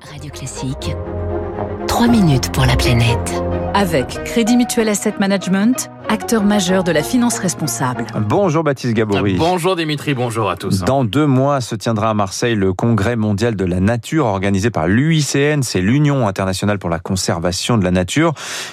Radio Classique, 3 minutes pour la planète. Avec Crédit Mutuel Asset Management, acteur majeur de la finance responsable. Bonjour Baptiste Gabory. Bonjour Dimitri, bonjour à tous. Dans deux mois se tiendra à Marseille le congrès mondial de la nature organisé par l'UICN, c'est l'Union internationale pour la conservation de la nature.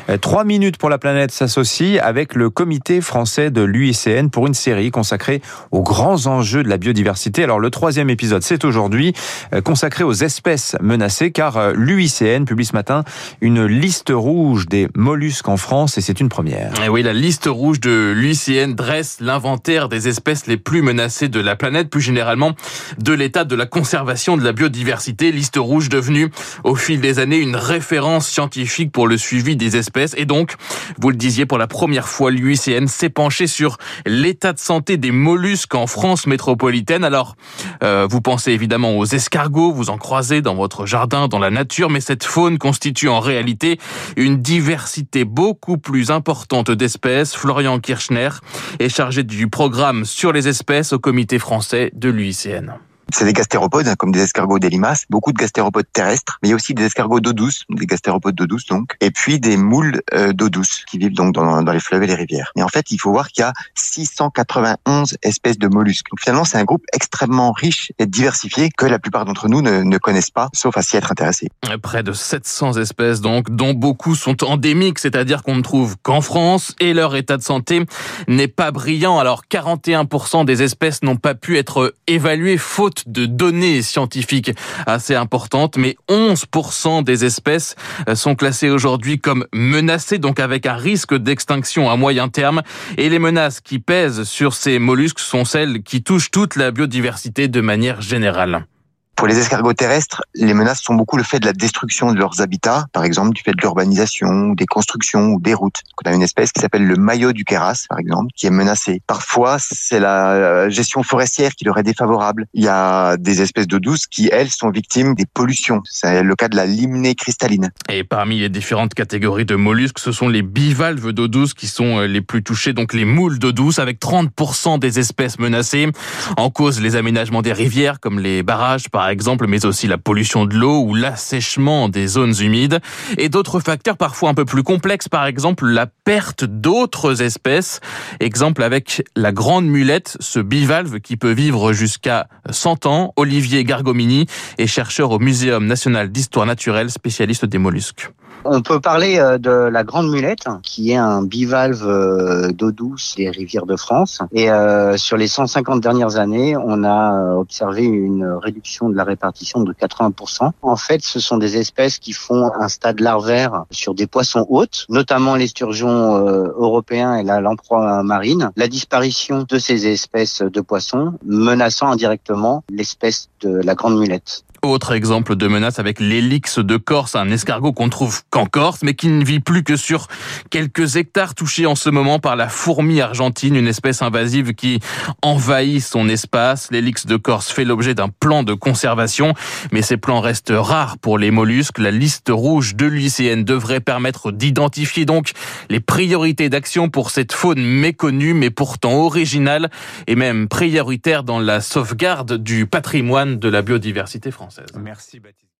Euh, trois minutes pour la planète s'associe avec le comité français de l'UICN pour une série consacrée aux grands enjeux de la biodiversité. Alors le troisième épisode, c'est aujourd'hui euh, consacré aux espèces menacées car euh, l'UICN publie ce matin une liste rouge des mollusques en France et c'est une première. Et oui, la liste rouge de l'UICN dresse l'inventaire des espèces les plus menacées de la planète, plus généralement de l'état de la conservation de la biodiversité. Liste rouge devenue au fil des années une référence scientifique pour le suivi des espèces. Et donc, vous le disiez, pour la première fois, l'UICN s'est penché sur l'état de santé des mollusques en France métropolitaine. Alors, euh, vous pensez évidemment aux escargots, vous en croisez dans votre jardin, dans la nature, mais cette faune constitue en réalité une diversité beaucoup plus importante d'espèces. Florian Kirchner est chargé du programme sur les espèces au comité français de l'UICN. C'est des gastéropodes, hein, comme des escargots des limaces, beaucoup de gastéropodes terrestres, mais il y a aussi des escargots d'eau douce, des gastéropodes d'eau douce donc, et puis des moules euh, d'eau douce qui vivent donc dans, les fleuves et les rivières. Et en fait, il faut voir qu'il y a 691 espèces de mollusques. Donc finalement, c'est un groupe extrêmement riche et diversifié que la plupart d'entre nous ne, ne, connaissent pas, sauf à s'y être intéressés. Près de 700 espèces donc, dont beaucoup sont endémiques, c'est-à-dire qu'on ne trouve qu'en France, et leur état de santé n'est pas brillant. Alors 41% des espèces n'ont pas pu être évaluées faute de données scientifiques assez importantes, mais 11% des espèces euh, sont classées aujourd'hui comme menacées, donc avec un risque d'extinction à moyen terme. Et les menaces qui pèsent sur ces mollusques sont celles qui touchent toute la biodiversité de manière générale. Pour les escargots terrestres, les menaces sont beaucoup le fait de la destruction de leurs habitats, par exemple du fait de l'urbanisation, des constructions ou des routes. On a une espèce qui s'appelle le maillot du Kéras, par exemple, qui est menacée. Parfois, c'est la gestion forestière qui leur est défavorable. Il y a des espèces d'eau douce qui, elles, sont victimes des pollutions. C'est le cas de la limnée cristalline. Et parmi les différentes catégories de mollusques, ce sont les bivalves d'eau douce qui sont les plus touchés, donc les moules d'eau douce, avec 30% des espèces menacées. En cause, les aménagements des rivières, comme les barrages, par par exemple, mais aussi la pollution de l'eau ou l'assèchement des zones humides, et d'autres facteurs parfois un peu plus complexes, par exemple la perte d'autres espèces. Exemple avec la grande mulette, ce bivalve qui peut vivre jusqu'à 100 ans. Olivier Gargomini est chercheur au Muséum national d'histoire naturelle, spécialiste des mollusques. On peut parler euh, de la grande mulette, qui est un bivalve euh, d'eau douce des rivières de France. Et euh, sur les 150 dernières années, on a observé une réduction de la répartition de 80%. En fait, ce sont des espèces qui font un stade larvaire sur des poissons hôtes, notamment les sturgeons européens et la lamproie marine. La disparition de ces espèces de poissons menaçant indirectement l'espèce de la grande mulette. Autre exemple de menace avec l'hélix de Corse, un escargot qu'on trouve qu'en Corse, mais qui ne vit plus que sur quelques hectares touchés en ce moment par la fourmi argentine, une espèce invasive qui envahit son espace. L'hélix de Corse fait l'objet d'un plan de conservation, mais ces plans restent rares pour les mollusques. La liste rouge de l'UICN devrait permettre d'identifier donc les priorités d'action pour cette faune méconnue, mais pourtant originale et même prioritaire dans la sauvegarde du patrimoine de la biodiversité Merci Baptiste.